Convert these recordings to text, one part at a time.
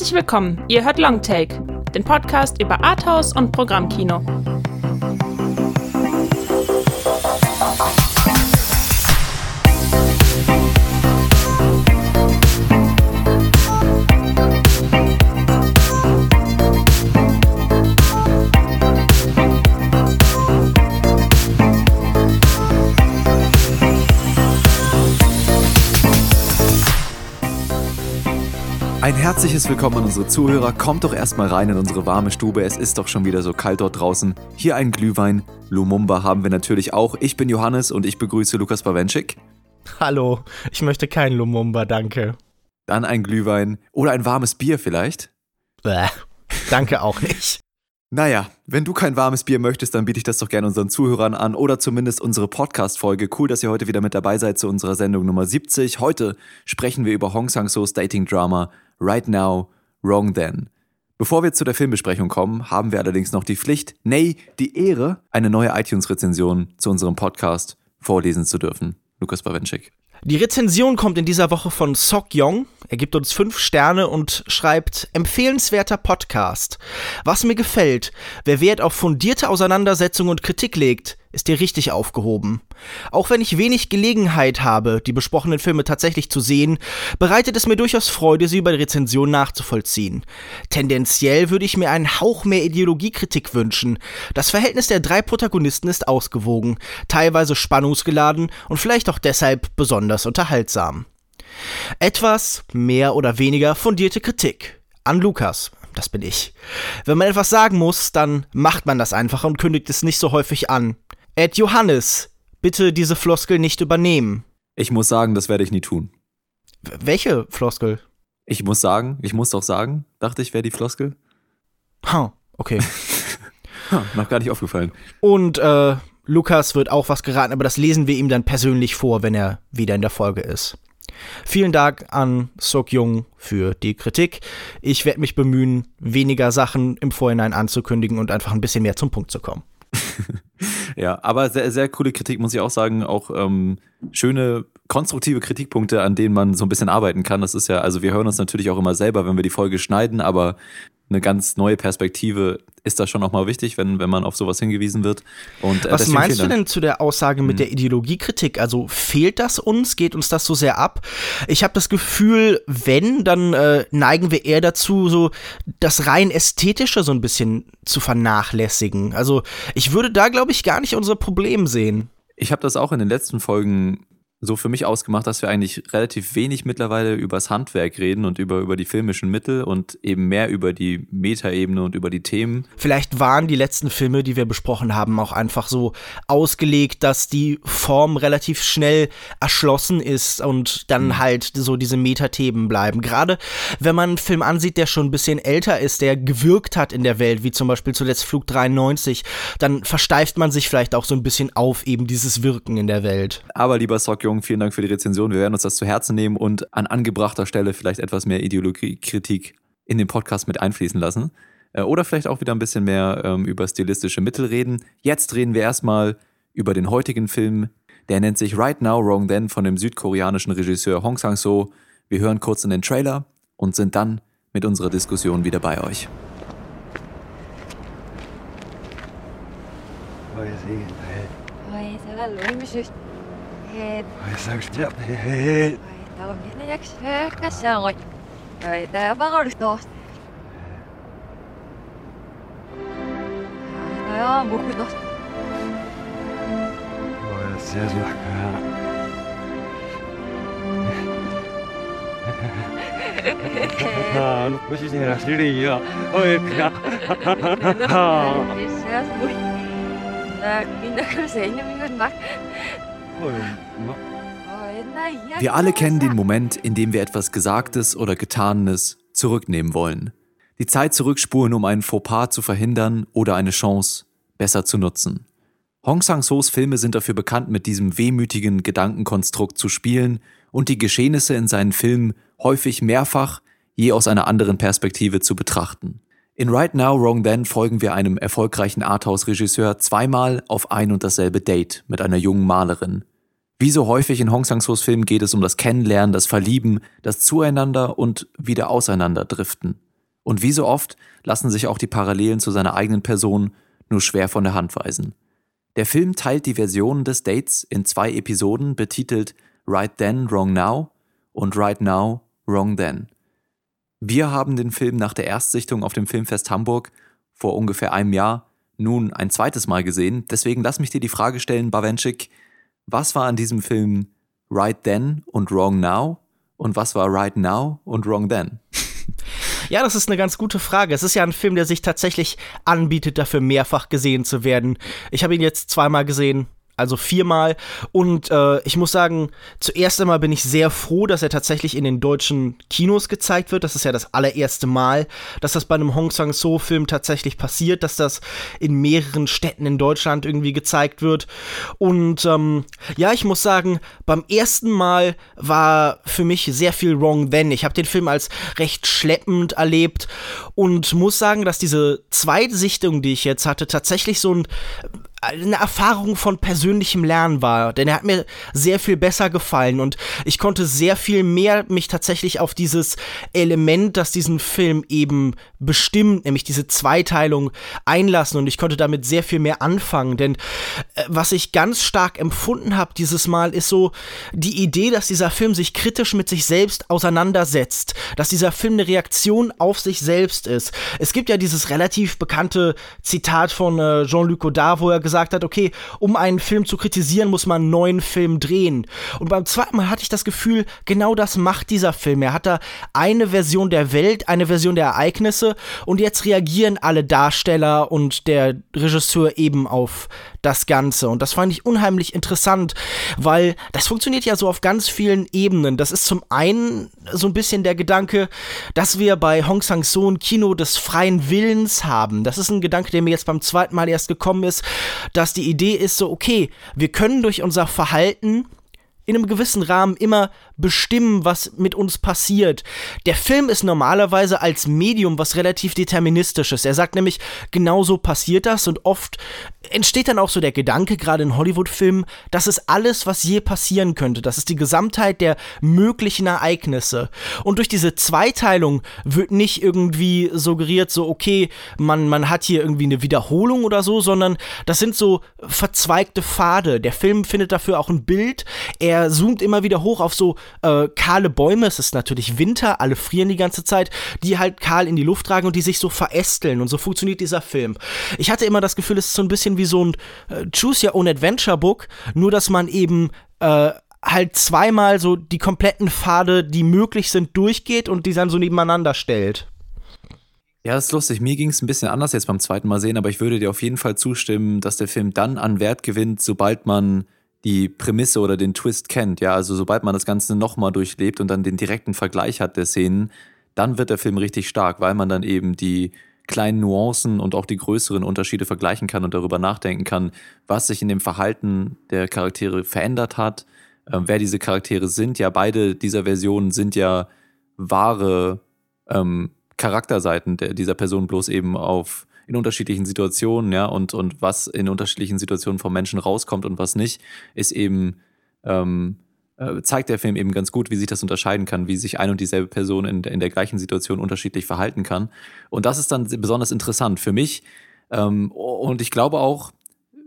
Herzlich willkommen, ihr hört Longtake, den Podcast über Arthouse und Programmkino. Ein herzliches Willkommen an unsere Zuhörer. Kommt doch erstmal rein in unsere warme Stube. Es ist doch schon wieder so kalt dort draußen. Hier ein Glühwein. Lumumba haben wir natürlich auch. Ich bin Johannes und ich begrüße Lukas Bawenschik. Hallo, ich möchte keinen Lumumba, danke. Dann ein Glühwein oder ein warmes Bier vielleicht. Bäh, danke auch nicht. Naja, wenn du kein warmes Bier möchtest, dann biete ich das doch gerne unseren Zuhörern an oder zumindest unsere Podcast-Folge. Cool, dass ihr heute wieder mit dabei seid zu unserer Sendung Nummer 70. Heute sprechen wir über Hong Sang-so's Dating-Drama Right Now, Wrong Then. Bevor wir zu der Filmbesprechung kommen, haben wir allerdings noch die Pflicht, nee, die Ehre, eine neue iTunes-Rezension zu unserem Podcast vorlesen zu dürfen. Lukas Bawenschik. Die Rezension kommt in dieser Woche von Sok Yong. Er gibt uns fünf Sterne und schreibt empfehlenswerter Podcast. Was mir gefällt, wer Wert auf fundierte Auseinandersetzung und Kritik legt, ist hier richtig aufgehoben. Auch wenn ich wenig Gelegenheit habe, die besprochenen Filme tatsächlich zu sehen, bereitet es mir durchaus Freude, sie über die Rezension nachzuvollziehen. Tendenziell würde ich mir einen Hauch mehr Ideologiekritik wünschen. Das Verhältnis der drei Protagonisten ist ausgewogen, teilweise spannungsgeladen und vielleicht auch deshalb besonders unterhaltsam. Etwas mehr oder weniger fundierte Kritik. An Lukas, das bin ich. Wenn man etwas sagen muss, dann macht man das einfach und kündigt es nicht so häufig an. Ed Johannes, bitte diese Floskel nicht übernehmen. Ich muss sagen, das werde ich nie tun. W welche Floskel? Ich muss sagen, ich muss doch sagen, dachte ich, wäre die Floskel. Ha, okay. ha, noch gar nicht aufgefallen. Und äh, Lukas wird auch was geraten, aber das lesen wir ihm dann persönlich vor, wenn er wieder in der Folge ist. Vielen Dank an Sok Jung für die Kritik. Ich werde mich bemühen, weniger Sachen im Vorhinein anzukündigen und einfach ein bisschen mehr zum Punkt zu kommen. ja, aber sehr, sehr coole Kritik, muss ich auch sagen. Auch ähm, schöne, konstruktive Kritikpunkte, an denen man so ein bisschen arbeiten kann. Das ist ja, also wir hören uns natürlich auch immer selber, wenn wir die Folge schneiden, aber eine ganz neue Perspektive ist das schon auch mal wichtig, wenn, wenn man auf sowas hingewiesen wird. Und, äh, Was meinst du denn zu der Aussage mit hm. der Ideologiekritik? Also fehlt das uns? Geht uns das so sehr ab? Ich habe das Gefühl, wenn, dann äh, neigen wir eher dazu, so das rein ästhetische so ein bisschen zu vernachlässigen. Also ich würde da, glaube ich, gar nicht unser Problem sehen. Ich habe das auch in den letzten Folgen so für mich ausgemacht, dass wir eigentlich relativ wenig mittlerweile übers Handwerk reden und über, über die filmischen Mittel und eben mehr über die Metaebene und über die Themen. Vielleicht waren die letzten Filme, die wir besprochen haben, auch einfach so ausgelegt, dass die Form relativ schnell erschlossen ist und dann mhm. halt so diese Metathemen bleiben. Gerade wenn man einen Film ansieht, der schon ein bisschen älter ist, der gewirkt hat in der Welt, wie zum Beispiel zuletzt Flug 93, dann versteift man sich vielleicht auch so ein bisschen auf eben dieses Wirken in der Welt. Aber lieber Sokyo, Jung, vielen Dank für die Rezension. Wir werden uns das zu Herzen nehmen und an angebrachter Stelle vielleicht etwas mehr Ideologiekritik in den Podcast mit einfließen lassen. Äh, oder vielleicht auch wieder ein bisschen mehr ähm, über stilistische Mittel reden. Jetzt reden wir erstmal über den heutigen Film. Der nennt sich Right Now, Wrong Then von dem südkoreanischen Regisseur Hong Sang-so. Wir hören kurz in den Trailer und sind dann mit unserer Diskussion wieder bei euch. Hij zou sterven. Hij Tao nghĩ nó chắc cá sao rồi Rồi ta bắt nó được to Trời ơi, một cái đó وسيزحك نخش سيريا ويبكى Thì sẽ vui Là mình đã không sẽ như mình mắt Wir alle kennen den Moment, in dem wir etwas Gesagtes oder Getanes zurücknehmen wollen. Die Zeit zurückspulen, um einen Fauxpas zu verhindern oder eine Chance besser zu nutzen. Hong Sang-sos Filme sind dafür bekannt, mit diesem wehmütigen Gedankenkonstrukt zu spielen und die Geschehnisse in seinen Filmen häufig mehrfach, je aus einer anderen Perspektive zu betrachten. In Right Now, Wrong Then folgen wir einem erfolgreichen Arthouse-Regisseur zweimal auf ein und dasselbe Date mit einer jungen Malerin. Wie so häufig in Hong Sang-sos Filmen geht es um das Kennenlernen, das Verlieben, das Zueinander und wieder Auseinanderdriften. Und wie so oft lassen sich auch die Parallelen zu seiner eigenen Person nur schwer von der Hand weisen. Der Film teilt die Versionen des Dates in zwei Episoden betitelt Right Then, Wrong Now und Right Now, Wrong Then. Wir haben den Film nach der Erstsichtung auf dem Filmfest Hamburg vor ungefähr einem Jahr nun ein zweites Mal gesehen. Deswegen lass mich dir die Frage stellen, Bawenschik, was war an diesem Film Right Then und Wrong Now und was war Right Now und Wrong Then? Ja, das ist eine ganz gute Frage. Es ist ja ein Film, der sich tatsächlich anbietet, dafür mehrfach gesehen zu werden. Ich habe ihn jetzt zweimal gesehen also viermal. Und äh, ich muss sagen, zuerst einmal bin ich sehr froh, dass er tatsächlich in den deutschen Kinos gezeigt wird. Das ist ja das allererste Mal, dass das bei einem Hong Sang-so-Film tatsächlich passiert, dass das in mehreren Städten in Deutschland irgendwie gezeigt wird. Und ähm, ja, ich muss sagen, beim ersten Mal war für mich sehr viel Wrong Then. Ich habe den Film als recht schleppend erlebt und muss sagen, dass diese zweite Sichtung, die ich jetzt hatte, tatsächlich so ein eine Erfahrung von persönlichem Lernen war, denn er hat mir sehr viel besser gefallen und ich konnte sehr viel mehr mich tatsächlich auf dieses Element, das diesen Film eben bestimmt, nämlich diese Zweiteilung einlassen und ich konnte damit sehr viel mehr anfangen, denn äh, was ich ganz stark empfunden habe dieses Mal ist so die Idee, dass dieser Film sich kritisch mit sich selbst auseinandersetzt, dass dieser Film eine Reaktion auf sich selbst ist. Es gibt ja dieses relativ bekannte Zitat von äh, Jean-Luc Godard, wo er gesagt hat, okay, um einen Film zu kritisieren, muss man einen neuen Film drehen. Und beim zweiten Mal hatte ich das Gefühl, genau das macht dieser Film. Er hat da eine Version der Welt, eine Version der Ereignisse und jetzt reagieren alle Darsteller und der Regisseur eben auf das Ganze. Und das fand ich unheimlich interessant, weil das funktioniert ja so auf ganz vielen Ebenen. Das ist zum einen so ein bisschen der Gedanke, dass wir bei Hong Sang-so ein Kino des freien Willens haben. Das ist ein Gedanke, der mir jetzt beim zweiten Mal erst gekommen ist, dass die Idee ist so, okay, wir können durch unser Verhalten in einem gewissen Rahmen immer bestimmen, was mit uns passiert. Der Film ist normalerweise als Medium was relativ deterministisches. Er sagt nämlich, genau so passiert das und oft entsteht dann auch so der Gedanke, gerade in Hollywood-Filmen, das ist alles, was je passieren könnte. Das ist die Gesamtheit der möglichen Ereignisse. Und durch diese Zweiteilung wird nicht irgendwie suggeriert, so, okay, man, man hat hier irgendwie eine Wiederholung oder so, sondern das sind so verzweigte Pfade. Der Film findet dafür auch ein Bild. Er zoomt immer wieder hoch auf so äh, kahle Bäume. Es ist natürlich Winter, alle frieren die ganze Zeit, die halt kahl in die Luft tragen und die sich so verästeln. Und so funktioniert dieser Film. Ich hatte immer das Gefühl, es ist so ein bisschen wie so ein äh, Choose Your Own Adventure Book, nur dass man eben äh, halt zweimal so die kompletten Pfade, die möglich sind, durchgeht und die dann so nebeneinander stellt. Ja, das ist lustig. Mir ging es ein bisschen anders jetzt beim zweiten Mal sehen, aber ich würde dir auf jeden Fall zustimmen, dass der Film dann an Wert gewinnt, sobald man die Prämisse oder den Twist kennt. Ja, also sobald man das Ganze nochmal durchlebt und dann den direkten Vergleich hat der Szenen, dann wird der Film richtig stark, weil man dann eben die kleinen Nuancen und auch die größeren Unterschiede vergleichen kann und darüber nachdenken kann, was sich in dem Verhalten der Charaktere verändert hat, äh, wer diese Charaktere sind. Ja, beide dieser Versionen sind ja wahre ähm, Charakterseiten der, dieser Person bloß eben auf in unterschiedlichen Situationen, ja, und, und was in unterschiedlichen Situationen vom Menschen rauskommt und was nicht, ist eben, ähm, äh, zeigt der Film eben ganz gut, wie sich das unterscheiden kann, wie sich ein und dieselbe Person in, in der gleichen Situation unterschiedlich verhalten kann. Und das ist dann besonders interessant für mich. Ähm, und ich glaube auch,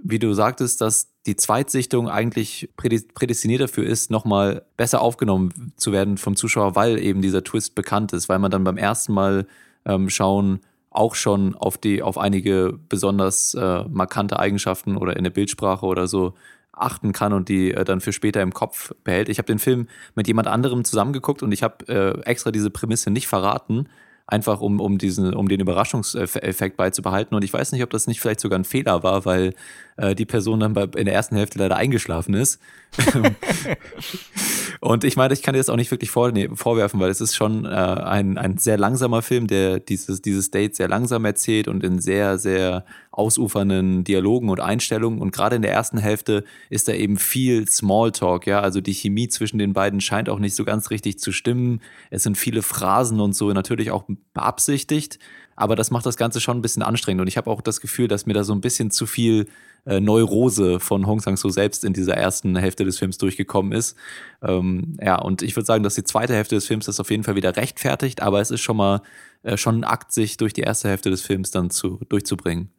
wie du sagtest, dass die Zweitsichtung eigentlich prädestiniert dafür ist, nochmal besser aufgenommen zu werden vom Zuschauer, weil eben dieser Twist bekannt ist, weil man dann beim ersten Mal ähm, schauen auch schon auf die, auf einige besonders äh, markante Eigenschaften oder in der Bildsprache oder so achten kann und die äh, dann für später im Kopf behält. Ich habe den Film mit jemand anderem zusammengeguckt und ich habe äh, extra diese Prämisse nicht verraten, einfach um, um, diesen, um den Überraschungseffekt beizubehalten. Und ich weiß nicht, ob das nicht vielleicht sogar ein Fehler war, weil äh, die Person dann bei, in der ersten Hälfte leider eingeschlafen ist. und ich meine, ich kann dir das auch nicht wirklich vor, nee, vorwerfen, weil es ist schon äh, ein, ein sehr langsamer Film, der dieses, dieses Date sehr langsam erzählt und in sehr, sehr ausufernden Dialogen und Einstellungen. Und gerade in der ersten Hälfte ist da eben viel Smalltalk, ja. Also die Chemie zwischen den beiden scheint auch nicht so ganz richtig zu stimmen. Es sind viele Phrasen und so, natürlich auch beabsichtigt. Aber das macht das Ganze schon ein bisschen anstrengend. Und ich habe auch das Gefühl, dass mir da so ein bisschen zu viel äh, Neurose von Hong Sang-soo selbst in dieser ersten Hälfte des Films durchgekommen ist. Ähm, ja, und ich würde sagen, dass die zweite Hälfte des Films das auf jeden Fall wieder rechtfertigt, aber es ist schon mal äh, schon ein Akt, sich durch die erste Hälfte des Films dann zu, durchzubringen.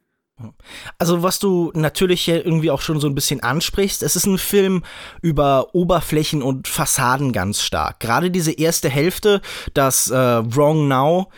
Also was du natürlich hier irgendwie auch schon so ein bisschen ansprichst, es ist ein Film über Oberflächen und Fassaden ganz stark. Gerade diese erste Hälfte, das äh, Wrong Now,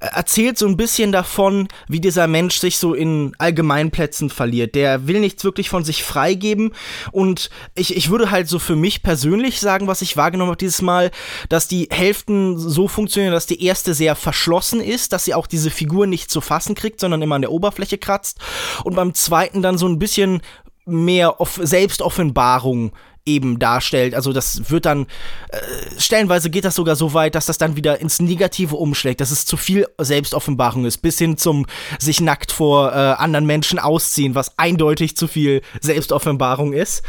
äh, erzählt so ein bisschen davon, wie dieser Mensch sich so in Allgemeinplätzen verliert. Der will nichts wirklich von sich freigeben und ich, ich würde halt so für mich persönlich sagen, was ich wahrgenommen habe dieses Mal, dass die Hälften so funktionieren, dass die erste sehr verschlossen ist, dass sie auch diese Figur nicht zu fassen kriegt, sondern immer an der Oberfläche kratzt und beim zweiten dann so ein bisschen mehr Selbstoffenbarung eben darstellt. Also das wird dann, äh, stellenweise geht das sogar so weit, dass das dann wieder ins Negative umschlägt, dass es zu viel Selbstoffenbarung ist, bis hin zum sich nackt vor äh, anderen Menschen ausziehen, was eindeutig zu viel Selbstoffenbarung ist.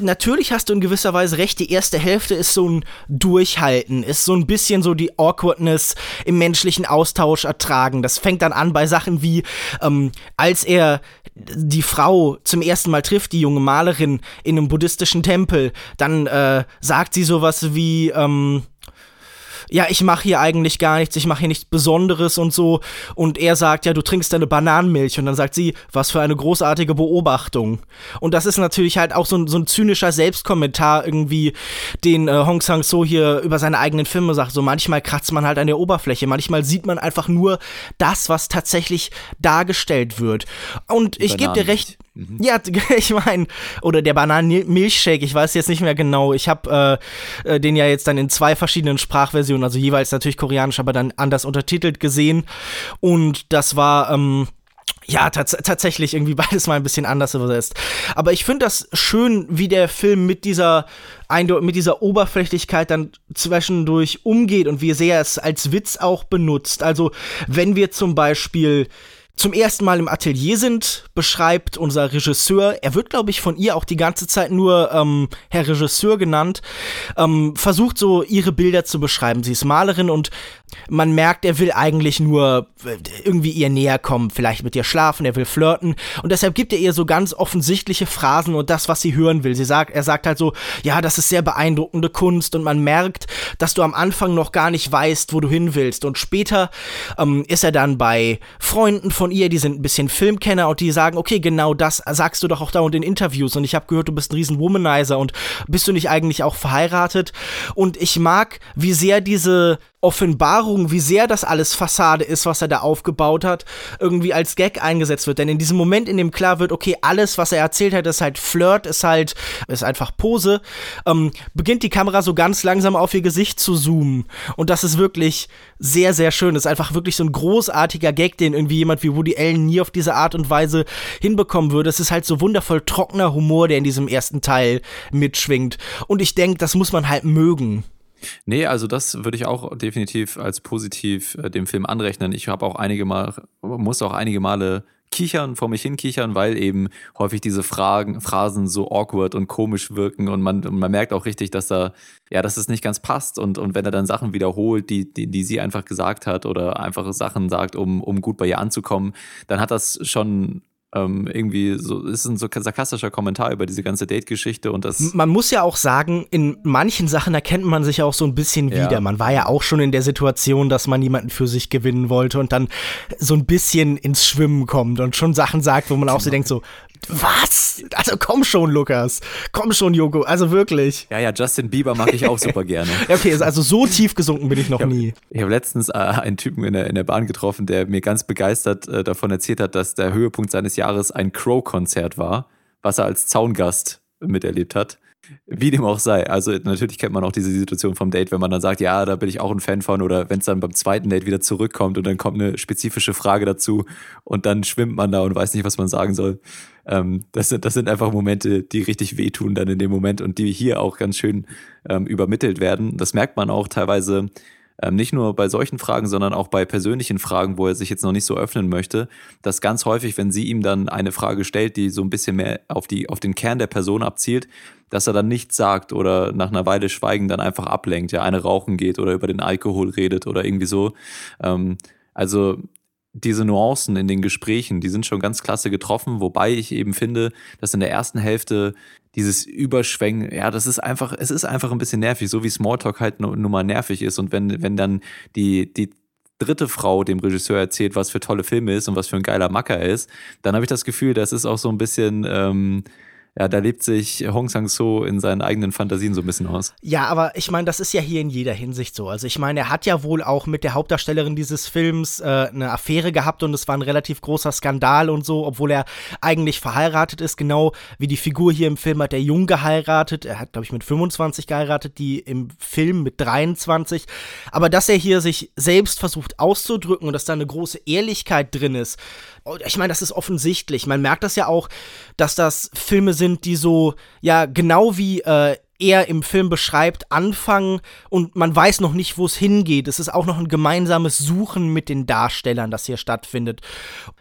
Natürlich hast du in gewisser Weise recht, die erste Hälfte ist so ein Durchhalten, ist so ein bisschen so die Awkwardness im menschlichen Austausch ertragen. Das fängt dann an bei Sachen wie, ähm, als er die Frau zum ersten Mal trifft, die junge Malerin in einem buddhistischen Tempel, dann äh, sagt sie sowas wie, ähm, ja, ich mache hier eigentlich gar nichts, ich mache hier nichts Besonderes und so. Und er sagt, ja, du trinkst deine Bananenmilch. Und dann sagt sie, was für eine großartige Beobachtung. Und das ist natürlich halt auch so ein, so ein zynischer Selbstkommentar irgendwie, den äh, Hong Sang-so hier über seine eigenen Filme sagt. So manchmal kratzt man halt an der Oberfläche, manchmal sieht man einfach nur das, was tatsächlich dargestellt wird. Und ich gebe dir recht, Mhm. Ja, ich meine, oder der Bananenmilchshake, ich weiß jetzt nicht mehr genau. Ich habe äh, äh, den ja jetzt dann in zwei verschiedenen Sprachversionen, also jeweils natürlich koreanisch, aber dann anders untertitelt gesehen. Und das war, ähm, ja, tats tatsächlich irgendwie beides mal ein bisschen anders übersetzt. Aber ich finde das schön, wie der Film mit dieser mit dieser Oberflächlichkeit dann zwischendurch umgeht und wie sehr er es als Witz auch benutzt. Also, wenn wir zum Beispiel zum ersten Mal im Atelier sind, beschreibt unser Regisseur, er wird, glaube ich, von ihr auch die ganze Zeit nur ähm, Herr Regisseur genannt, ähm, versucht so ihre Bilder zu beschreiben. Sie ist Malerin und man merkt, er will eigentlich nur äh, irgendwie ihr näher kommen, vielleicht mit ihr schlafen, er will flirten und deshalb gibt er ihr so ganz offensichtliche Phrasen und das, was sie hören will. Sie sagt, er sagt halt so, ja, das ist sehr beeindruckende Kunst und man merkt, dass du am Anfang noch gar nicht weißt, wo du hin willst und später ähm, ist er dann bei Freunden von ihr, die sind ein bisschen Filmkenner und die sagen, okay, genau das sagst du doch auch dauernd in Interviews und ich habe gehört, du bist ein riesen Womanizer und bist du nicht eigentlich auch verheiratet? Und ich mag, wie sehr diese Offenbarung, wie sehr das alles Fassade ist, was er da aufgebaut hat, irgendwie als Gag eingesetzt wird. Denn in diesem Moment, in dem klar wird, okay, alles, was er erzählt hat, ist halt Flirt, ist halt, ist einfach Pose, ähm, beginnt die Kamera so ganz langsam auf ihr Gesicht zu zoomen. Und das ist wirklich sehr, sehr schön. Das ist einfach wirklich so ein großartiger Gag, den irgendwie jemand wie Woody Allen nie auf diese Art und Weise hinbekommen würde. Es ist halt so wundervoll trockener Humor, der in diesem ersten Teil mitschwingt. Und ich denke, das muss man halt mögen. Nee, also das würde ich auch definitiv als positiv äh, dem Film anrechnen. Ich habe auch einige Mal, muss auch einige Male kichern, vor mich hin kichern, weil eben häufig diese Fragen, Phrasen so awkward und komisch wirken und man, man merkt auch richtig, dass da, ja, dass es nicht ganz passt und, und wenn er dann Sachen wiederholt, die, die, die sie einfach gesagt hat oder einfache Sachen sagt, um, um gut bei ihr anzukommen, dann hat das schon ähm, irgendwie so, ist ein so sarkastischer Kommentar über diese ganze Date-Geschichte und das. Man muss ja auch sagen, in manchen Sachen erkennt man sich auch so ein bisschen ja. wieder. Man war ja auch schon in der Situation, dass man jemanden für sich gewinnen wollte und dann so ein bisschen ins Schwimmen kommt und schon Sachen sagt, wo man auch so denkt, so, was? Also komm schon, Lukas. Komm schon, Joko. Also wirklich. Ja, ja, Justin Bieber mag ich auch super gerne. okay, also so tief gesunken bin ich noch ich hab, nie. Ich habe letztens äh, einen Typen in der, in der Bahn getroffen, der mir ganz begeistert äh, davon erzählt hat, dass der Höhepunkt seines Jahres ein Crow-Konzert war, was er als Zaungast miterlebt hat. Wie dem auch sei. Also natürlich kennt man auch diese Situation vom Date, wenn man dann sagt, ja, da bin ich auch ein Fan von, oder wenn es dann beim zweiten Date wieder zurückkommt und dann kommt eine spezifische Frage dazu und dann schwimmt man da und weiß nicht, was man sagen soll. Ähm, das, sind, das sind einfach Momente, die richtig wehtun dann in dem Moment und die hier auch ganz schön ähm, übermittelt werden. Das merkt man auch teilweise ähm, nicht nur bei solchen Fragen, sondern auch bei persönlichen Fragen, wo er sich jetzt noch nicht so öffnen möchte, dass ganz häufig, wenn sie ihm dann eine Frage stellt, die so ein bisschen mehr auf, die, auf den Kern der Person abzielt, dass er dann nichts sagt oder nach einer Weile Schweigen dann einfach ablenkt, ja, eine rauchen geht oder über den Alkohol redet oder irgendwie so. Ähm, also diese Nuancen in den Gesprächen, die sind schon ganz klasse getroffen, wobei ich eben finde, dass in der ersten Hälfte dieses Überschwängen, ja, das ist einfach, es ist einfach ein bisschen nervig, so wie Smalltalk halt nun mal nervig ist. Und wenn, wenn dann die, die dritte Frau dem Regisseur erzählt, was für tolle Filme ist und was für ein geiler Macker er ist, dann habe ich das Gefühl, das ist auch so ein bisschen, ähm, ja, da lebt sich Hong Sang-so in seinen eigenen Fantasien so ein bisschen aus. Ja, aber ich meine, das ist ja hier in jeder Hinsicht so. Also ich meine, er hat ja wohl auch mit der Hauptdarstellerin dieses Films äh, eine Affäre gehabt und es war ein relativ großer Skandal und so, obwohl er eigentlich verheiratet ist, genau wie die Figur hier im Film hat er jung geheiratet. Er hat, glaube ich, mit 25 geheiratet, die im Film mit 23. Aber dass er hier sich selbst versucht auszudrücken und dass da eine große Ehrlichkeit drin ist, ich meine, das ist offensichtlich. Man merkt das ja auch, dass das Filme sind, die so, ja, genau wie äh, er im Film beschreibt, anfangen und man weiß noch nicht, wo es hingeht. Es ist auch noch ein gemeinsames Suchen mit den Darstellern, das hier stattfindet.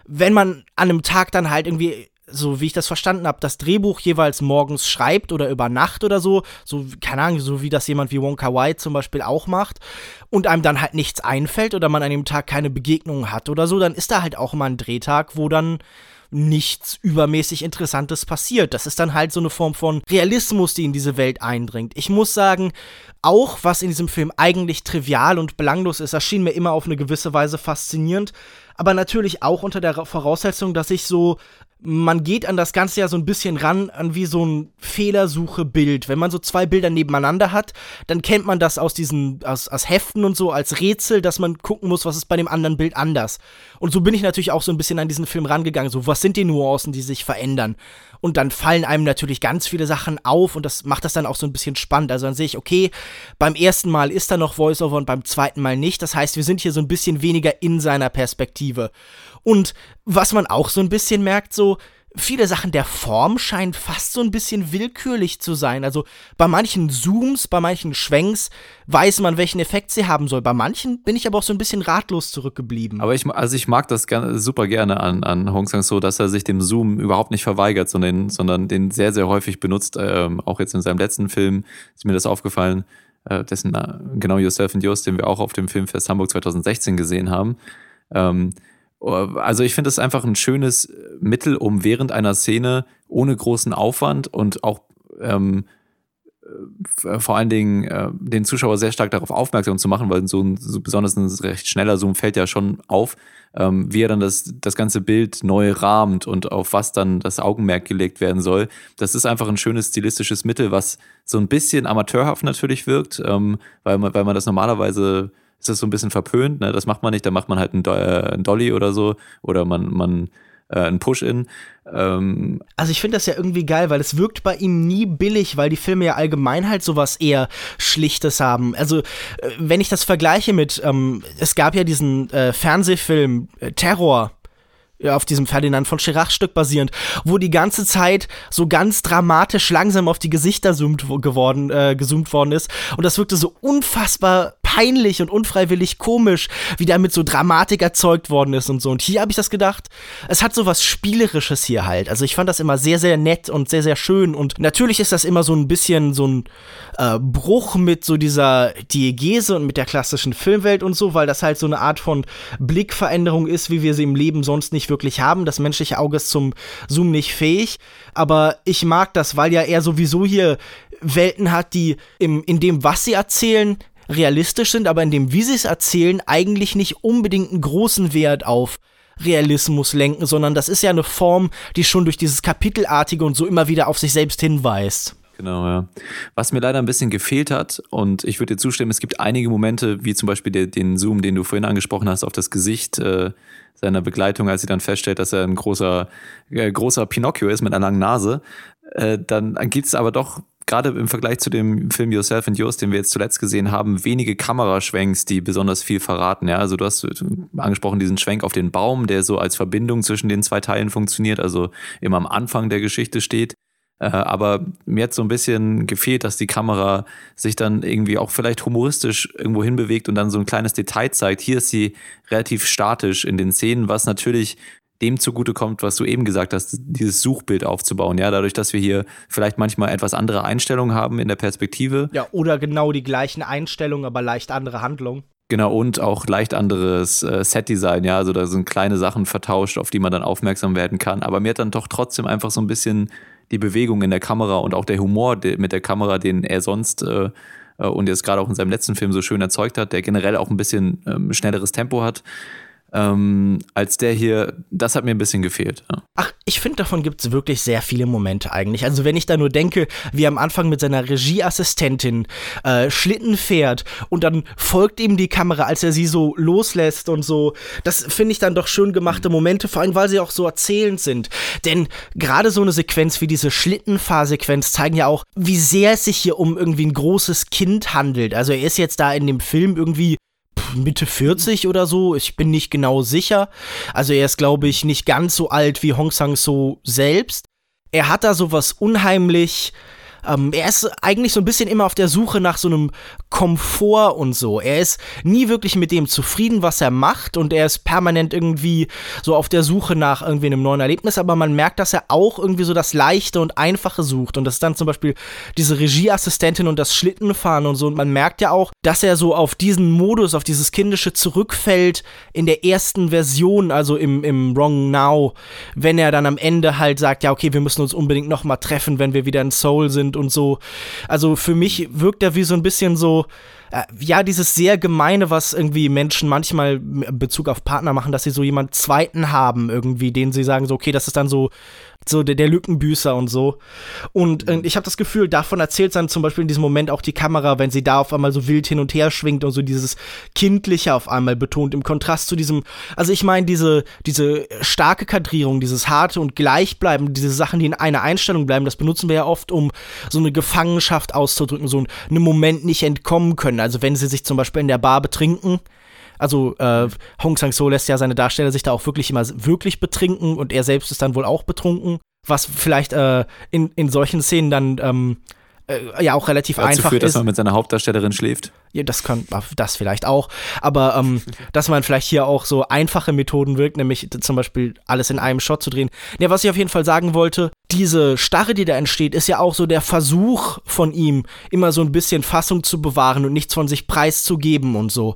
Wenn man an einem Tag dann halt irgendwie so wie ich das verstanden habe, das Drehbuch jeweils morgens schreibt oder über Nacht oder so, so, keine Ahnung, so wie das jemand wie Wonka White zum Beispiel auch macht, und einem dann halt nichts einfällt oder man an dem Tag keine Begegnungen hat oder so, dann ist da halt auch immer ein Drehtag, wo dann nichts übermäßig Interessantes passiert. Das ist dann halt so eine Form von Realismus, die in diese Welt eindringt. Ich muss sagen, auch was in diesem Film eigentlich trivial und belanglos ist, erschien mir immer auf eine gewisse Weise faszinierend, aber natürlich auch unter der Voraussetzung, dass ich so man geht an das Ganze ja so ein bisschen ran, an wie so ein Fehlersuche-Bild. Wenn man so zwei Bilder nebeneinander hat, dann kennt man das aus diesen, aus, aus Heften und so als Rätsel, dass man gucken muss, was ist bei dem anderen Bild anders. Und so bin ich natürlich auch so ein bisschen an diesen Film rangegangen. So, was sind die Nuancen, die sich verändern? Und dann fallen einem natürlich ganz viele Sachen auf und das macht das dann auch so ein bisschen spannend. Also dann sehe ich, okay, beim ersten Mal ist da noch Voiceover und beim zweiten Mal nicht. Das heißt, wir sind hier so ein bisschen weniger in seiner Perspektive. Und was man auch so ein bisschen merkt, so, viele Sachen der Form scheinen fast so ein bisschen willkürlich zu sein. Also bei manchen Zooms, bei manchen Schwenks weiß man, welchen Effekt sie haben soll. Bei manchen bin ich aber auch so ein bisschen ratlos zurückgeblieben. Aber ich, also ich mag das gerne, super gerne an, an Hong Sang so, dass er sich dem Zoom überhaupt nicht verweigert, sondern, sondern den sehr, sehr häufig benutzt. Ähm, auch jetzt in seinem letzten Film ist mir das aufgefallen, äh, dessen, äh, genau Yourself and Yours, den wir auch auf dem Filmfest Hamburg 2016 gesehen haben. Ähm, also ich finde es einfach ein schönes Mittel, um während einer Szene ohne großen Aufwand und auch ähm, äh, vor allen Dingen äh, den Zuschauer sehr stark darauf aufmerksam zu machen, weil so ein so besonders ein recht schneller Zoom fällt ja schon auf, ähm, wie er dann das, das ganze Bild neu rahmt und auf was dann das Augenmerk gelegt werden soll. Das ist einfach ein schönes stilistisches Mittel, was so ein bisschen amateurhaft natürlich wirkt, ähm, weil, man, weil man das normalerweise ist das so ein bisschen verpönt. Ne? Das macht man nicht, da macht man halt einen, Do äh, einen Dolly oder so oder man, man äh, einen Push-In. Ähm also ich finde das ja irgendwie geil, weil es wirkt bei ihm nie billig, weil die Filme ja allgemein halt sowas eher Schlichtes haben. Also äh, wenn ich das vergleiche mit, ähm, es gab ja diesen äh, Fernsehfilm äh, Terror auf diesem Ferdinand von Schirach Stück basierend, wo die ganze Zeit so ganz dramatisch langsam auf die Gesichter zoomt geworden, äh, gezoomt worden ist. Und das wirkte so unfassbar peinlich und unfreiwillig komisch, wie damit so Dramatik erzeugt worden ist und so. Und hier habe ich das gedacht, es hat so was Spielerisches hier halt. Also ich fand das immer sehr, sehr nett und sehr, sehr schön. Und natürlich ist das immer so ein bisschen so ein äh, Bruch mit so dieser Diegese und mit der klassischen Filmwelt und so, weil das halt so eine Art von Blickveränderung ist, wie wir sie im Leben sonst nicht wirklich haben. Das menschliche Auge ist zum Zoom nicht fähig. Aber ich mag das, weil ja er sowieso hier Welten hat, die im, in dem, was sie erzählen, realistisch sind, aber in dem, wie sie es erzählen, eigentlich nicht unbedingt einen großen Wert auf Realismus lenken, sondern das ist ja eine Form, die schon durch dieses Kapitelartige und so immer wieder auf sich selbst hinweist. Genau, ja. Was mir leider ein bisschen gefehlt hat, und ich würde dir zustimmen, es gibt einige Momente, wie zum Beispiel der, den Zoom, den du vorhin angesprochen hast, auf das Gesicht äh, seiner Begleitung, als sie dann feststellt, dass er ein großer, äh, großer Pinocchio ist mit einer langen Nase. Äh, dann gibt es aber doch gerade im Vergleich zu dem Film Yourself and Yours, den wir jetzt zuletzt gesehen haben, wenige Kameraschwenks, die besonders viel verraten. Ja, also du hast angesprochen diesen Schwenk auf den Baum, der so als Verbindung zwischen den zwei Teilen funktioniert, also immer am Anfang der Geschichte steht. Äh, aber mir hat so ein bisschen gefehlt, dass die Kamera sich dann irgendwie auch vielleicht humoristisch irgendwo hinbewegt und dann so ein kleines Detail zeigt. Hier ist sie relativ statisch in den Szenen, was natürlich dem zugutekommt, was du eben gesagt hast, dieses Suchbild aufzubauen. Ja, dadurch, dass wir hier vielleicht manchmal etwas andere Einstellungen haben in der Perspektive. Ja, oder genau die gleichen Einstellungen, aber leicht andere Handlungen. Genau, und auch leicht anderes äh, Set-Design, ja. Also da sind kleine Sachen vertauscht, auf die man dann aufmerksam werden kann. Aber mir hat dann doch trotzdem einfach so ein bisschen die Bewegung in der Kamera und auch der Humor mit der Kamera, den er sonst äh, äh, und jetzt gerade auch in seinem letzten Film so schön erzeugt hat, der generell auch ein bisschen ähm, schnelleres Tempo hat, ähm, als der hier, das hat mir ein bisschen gefehlt. Ja. Ach, ich finde, davon gibt es wirklich sehr viele Momente eigentlich. Also wenn ich da nur denke, wie er am Anfang mit seiner Regieassistentin äh, Schlitten fährt und dann folgt ihm die Kamera, als er sie so loslässt und so, das finde ich dann doch schön gemachte Momente, vor allem weil sie auch so erzählend sind. Denn gerade so eine Sequenz wie diese Schlittenfahrsequenz zeigen ja auch, wie sehr es sich hier um irgendwie ein großes Kind handelt. Also er ist jetzt da in dem Film irgendwie Mitte 40 oder so. Ich bin nicht genau sicher. Also er ist, glaube ich, nicht ganz so alt wie Hong Sang-so selbst. Er hat da sowas unheimlich ähm, er ist eigentlich so ein bisschen immer auf der Suche nach so einem Komfort und so. Er ist nie wirklich mit dem zufrieden, was er macht und er ist permanent irgendwie so auf der Suche nach irgendwie einem neuen Erlebnis, aber man merkt, dass er auch irgendwie so das Leichte und Einfache sucht und das ist dann zum Beispiel diese Regieassistentin und das Schlittenfahren und so und man merkt ja auch, dass er so auf diesen Modus, auf dieses Kindische zurückfällt in der ersten Version, also im, im Wrong Now, wenn er dann am Ende halt sagt, ja okay, wir müssen uns unbedingt nochmal treffen, wenn wir wieder in Soul sind und so. Also für mich wirkt er wie so ein bisschen so, äh, ja, dieses sehr gemeine, was irgendwie Menschen manchmal in Bezug auf Partner machen, dass sie so jemand Zweiten haben, irgendwie, den sie sagen, so, okay, das ist dann so so der, der Lückenbüßer und so. Und äh, ich habe das Gefühl, davon erzählt dann zum Beispiel in diesem Moment auch die Kamera, wenn sie da auf einmal so wild hin und her schwingt und so dieses Kindliche auf einmal betont, im Kontrast zu diesem, also ich meine, diese, diese starke Kadrierung, dieses harte und gleichbleiben, diese Sachen, die in einer Einstellung bleiben, das benutzen wir ja oft, um so eine Gefangenschaft auszudrücken, so einen Moment nicht entkommen können. Also wenn sie sich zum Beispiel in der Bar betrinken, also äh, Hong Sang-so lässt ja seine Darsteller sich da auch wirklich immer wirklich betrinken und er selbst ist dann wohl auch betrunken, was vielleicht äh, in, in solchen Szenen dann ähm, äh, ja auch relativ Dazu einfach führt, ist. dass man mit seiner Hauptdarstellerin schläft. Ja, das kann das vielleicht auch, aber ähm, dass man vielleicht hier auch so einfache Methoden wirkt, nämlich zum Beispiel alles in einem Shot zu drehen. Ja, was ich auf jeden Fall sagen wollte, diese Starre, die da entsteht, ist ja auch so der Versuch von ihm, immer so ein bisschen Fassung zu bewahren und nichts von sich preiszugeben und so.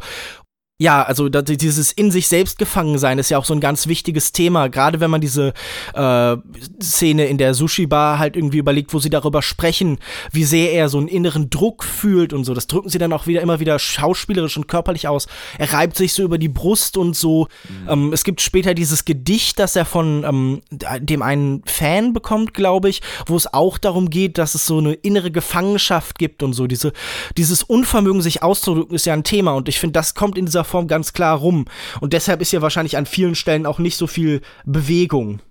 Ja, also dieses in sich selbst gefangen sein ist ja auch so ein ganz wichtiges Thema, gerade wenn man diese äh, Szene in der Sushi-Bar halt irgendwie überlegt, wo sie darüber sprechen, wie sehr er so einen inneren Druck fühlt und so. Das drücken sie dann auch wieder immer wieder schauspielerisch und körperlich aus. Er reibt sich so über die Brust und so. Mhm. Ähm, es gibt später dieses Gedicht, das er von ähm, dem einen Fan bekommt, glaube ich, wo es auch darum geht, dass es so eine innere Gefangenschaft gibt und so. Diese, dieses Unvermögen, sich auszudrücken, ist ja ein Thema und ich finde, das kommt in dieser Form ganz klar rum. Und deshalb ist hier wahrscheinlich an vielen Stellen auch nicht so viel Bewegung.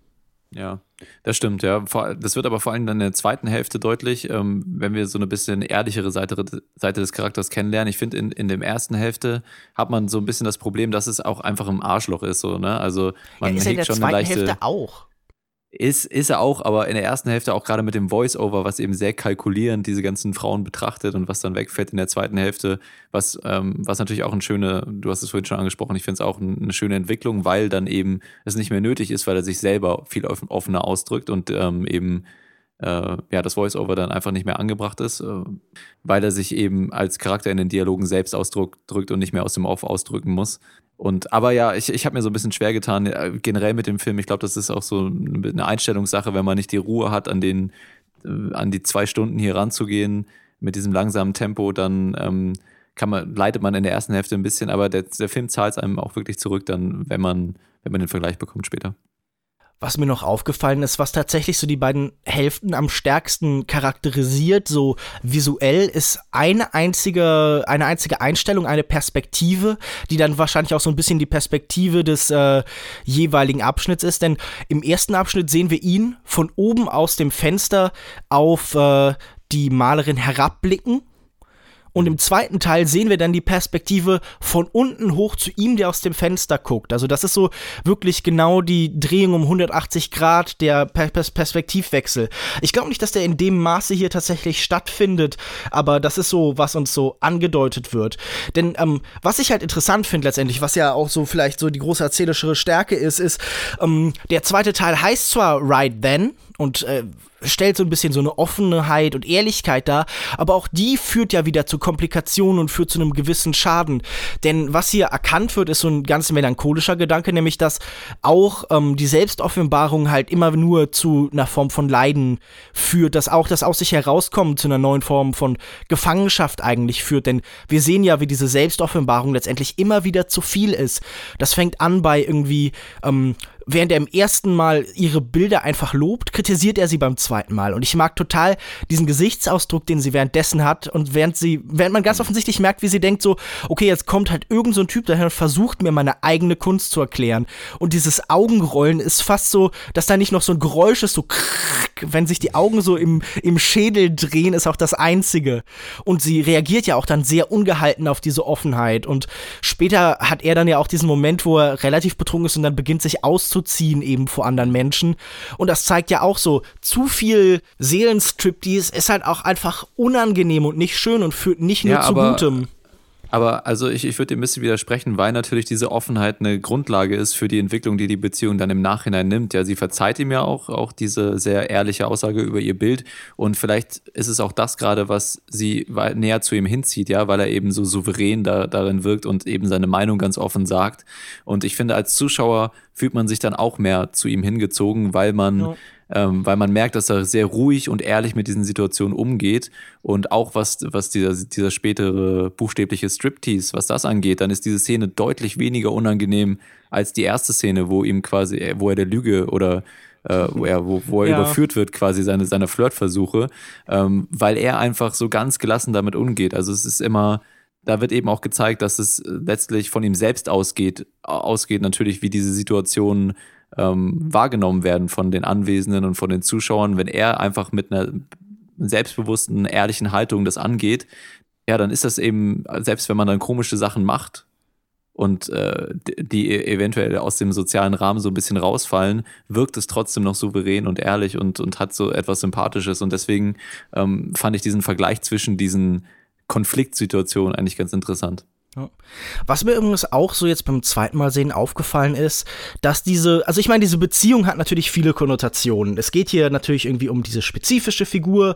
Ja, das stimmt, ja. Das wird aber vor allem dann in der zweiten Hälfte deutlich, ähm, wenn wir so eine bisschen ehrlichere Seite, Seite des Charakters kennenlernen. Ich finde, in, in der ersten Hälfte hat man so ein bisschen das Problem, dass es auch einfach im Arschloch ist, so, ne? Also man ja, ist hegt in der schon zweiten eine leichte. Hälfte auch. Ist, ist er auch, aber in der ersten Hälfte auch gerade mit dem Voice-Over, was eben sehr kalkulierend diese ganzen Frauen betrachtet und was dann wegfällt in der zweiten Hälfte, was, ähm, was natürlich auch eine schöne, du hast es vorhin schon angesprochen, ich finde es auch eine schöne Entwicklung, weil dann eben es nicht mehr nötig ist, weil er sich selber viel offener ausdrückt und ähm, eben äh, ja, das Voice-Over dann einfach nicht mehr angebracht ist, äh, weil er sich eben als Charakter in den Dialogen selbst ausdrückt und nicht mehr aus dem Off ausdrücken muss. Und aber ja, ich, ich habe mir so ein bisschen schwer getan, äh, generell mit dem Film. Ich glaube, das ist auch so eine Einstellungssache, wenn man nicht die Ruhe hat, an den, äh, an die zwei Stunden hier ranzugehen, mit diesem langsamen Tempo, dann ähm, man, leidet man in der ersten Hälfte ein bisschen, aber der, der Film zahlt es einem auch wirklich zurück, dann, wenn man, wenn man den Vergleich bekommt später. Was mir noch aufgefallen ist, was tatsächlich so die beiden Hälften am stärksten charakterisiert, so visuell, ist eine einzige, eine einzige Einstellung, eine Perspektive, die dann wahrscheinlich auch so ein bisschen die Perspektive des äh, jeweiligen Abschnitts ist. Denn im ersten Abschnitt sehen wir ihn von oben aus dem Fenster auf äh, die Malerin herabblicken und im zweiten Teil sehen wir dann die Perspektive von unten hoch zu ihm, der aus dem Fenster guckt. Also das ist so wirklich genau die Drehung um 180 Grad, der Perspektivwechsel. Ich glaube nicht, dass der in dem Maße hier tatsächlich stattfindet, aber das ist so, was uns so angedeutet wird. Denn ähm, was ich halt interessant finde letztendlich, was ja auch so vielleicht so die große erzählerische Stärke ist, ist, ähm, der zweite Teil heißt zwar Right Then und äh, stellt so ein bisschen so eine Offenheit und Ehrlichkeit dar, aber auch die führt ja wieder zu Komplikationen und führt zu einem gewissen Schaden. Denn was hier erkannt wird, ist so ein ganz melancholischer Gedanke, nämlich dass auch ähm, die Selbstoffenbarung halt immer nur zu einer Form von Leiden führt, dass auch das aus sich herauskommen zu einer neuen Form von Gefangenschaft eigentlich führt. Denn wir sehen ja, wie diese Selbstoffenbarung letztendlich immer wieder zu viel ist. Das fängt an bei irgendwie ähm, während er im ersten Mal ihre Bilder einfach lobt, kritisiert er sie beim zweiten Mal. Und ich mag total diesen Gesichtsausdruck, den sie währenddessen hat und während sie, während man ganz offensichtlich merkt, wie sie denkt so, okay, jetzt kommt halt irgend so ein Typ daher und versucht mir meine eigene Kunst zu erklären. Und dieses Augenrollen ist fast so, dass da nicht noch so ein Geräusch ist, so krrrk, wenn sich die Augen so im, im Schädel drehen, ist auch das einzige. Und sie reagiert ja auch dann sehr ungehalten auf diese Offenheit. Und später hat er dann ja auch diesen Moment, wo er relativ betrunken ist und dann beginnt sich auszuziehen eben vor anderen Menschen. Und das zeigt ja auch so, zu viel Seelenstriptease ist halt auch einfach unangenehm und nicht schön und führt nicht nur Ja, zu Gutem. Aber also ich, ich würde dem ein bisschen widersprechen, weil natürlich diese Offenheit eine Grundlage ist für die Entwicklung, die die Beziehung dann im Nachhinein nimmt. Ja, sie verzeiht ihm ja auch, auch diese sehr ehrliche Aussage über ihr Bild. Und vielleicht ist es auch das gerade, was sie näher zu ihm hinzieht, ja, weil er eben so souverän da, darin wirkt und eben seine Meinung ganz offen sagt. Und ich finde, als Zuschauer fühlt man sich dann auch mehr zu ihm hingezogen, weil man Ja. Ähm, weil man merkt, dass er sehr ruhig und ehrlich mit diesen Situationen umgeht und auch was, was dieser, dieser spätere buchstäbliche Striptease, was das angeht, dann ist diese Szene deutlich weniger unangenehm als die erste Szene, wo ihm quasi, äh, wo er der Lüge oder äh, wo er, wo, wo er Ja. überführt wird, quasi seine, seine Flirtversuche, ähm, weil er einfach so ganz gelassen damit umgeht. Also es ist immer, da wird eben auch gezeigt, dass es äh, letztlich von ihm selbst ausgeht, ausgeht natürlich, wie diese Situationen ähm, wahrgenommen werden von den Anwesenden und von den Zuschauern, wenn er einfach mit einer selbstbewussten, ehrlichen Haltung das angeht, ja, dann ist das eben, selbst wenn man dann komische Sachen macht und äh, die- die eventuell aus dem sozialen Rahmen so ein bisschen rausfallen, wirkt es trotzdem noch souverän und ehrlich und, und hat so etwas Sympathisches. Und deswegen ähm, fand ich diesen Vergleich zwischen diesen Konfliktsituationen eigentlich ganz interessant. Was mir übrigens auch so jetzt beim zweiten Mal sehen aufgefallen ist, dass diese, also ich meine, diese Beziehung hat natürlich viele Konnotationen. Es geht hier natürlich irgendwie um diese spezifische Figur.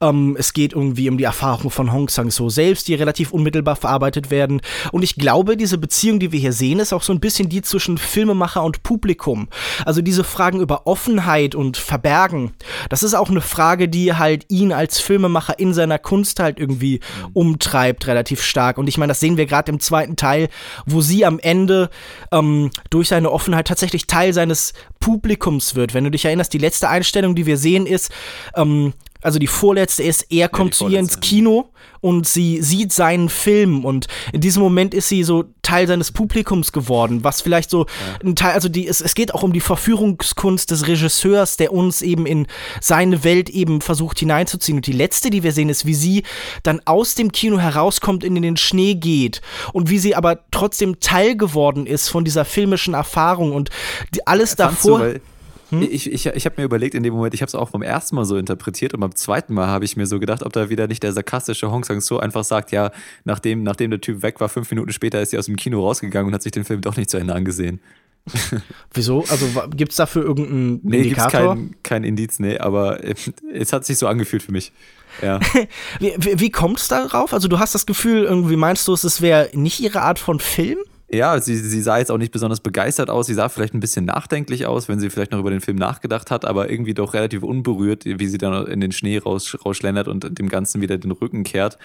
Ähm, es geht irgendwie um die Erfahrungen von Hong Sang-so selbst, die relativ unmittelbar verarbeitet werden. Und ich glaube, diese Beziehung, die wir hier sehen, ist auch so ein bisschen die zwischen Filmemacher und Publikum. Also diese Fragen über Offenheit und Verbergen. Das ist auch eine Frage, die halt ihn als Filmemacher in seiner Kunst halt irgendwie umtreibt, relativ stark. Und ich meine, das sehen wir gerade im zweiten Teil, wo sie am Ende ähm, durch seine Offenheit tatsächlich Teil seines Publikums wird. Wenn du dich erinnerst, die letzte Einstellung, die wir sehen, ist, ähm, also die vorletzte ist, er kommt zu ihr ins. Kino und sie sieht seinen Film und in diesem Moment ist sie so Teil seines Publikums geworden, was vielleicht so ein Teil, also die, es, es geht auch um die Verführungskunst des Regisseurs, der uns eben in seine Welt eben versucht hineinzuziehen. Und die letzte, die wir sehen, ist, wie sie dann aus dem Kino herauskommt und in den Schnee geht und wie sie aber trotzdem Teil geworden ist von dieser filmischen Erfahrung und die, alles Fandst du, weil Ich, ich, ich habe mir überlegt in dem Moment, ich habe es auch beim ersten Mal so interpretiert und beim zweiten Mal habe ich mir so gedacht, ob da wieder nicht der sarkastische Hong Sang-so einfach sagt, ja, nachdem, nachdem der Typ weg war, fünf Minuten später ist sie aus dem Kino rausgegangen und hat sich den Film doch nicht zu Ende angesehen. Wieso? Also wa- gibt's dafür irgendeinen Nee, Indikator? kein, kein Indiz, nee, aber es hat sich so angefühlt für mich. Ja. Wie, wie, wie kommt es darauf? Also du hast das Gefühl, irgendwie meinst du, es wäre nicht ihre Art von Film? Ja, sie, sie sah jetzt auch nicht besonders begeistert aus. Sie sah vielleicht ein bisschen nachdenklich aus, wenn sie vielleicht noch über den Film nachgedacht hat, aber irgendwie doch relativ unberührt, wie sie dann in den Schnee raus, rausschlendert und dem Ganzen wieder den Rücken kehrt.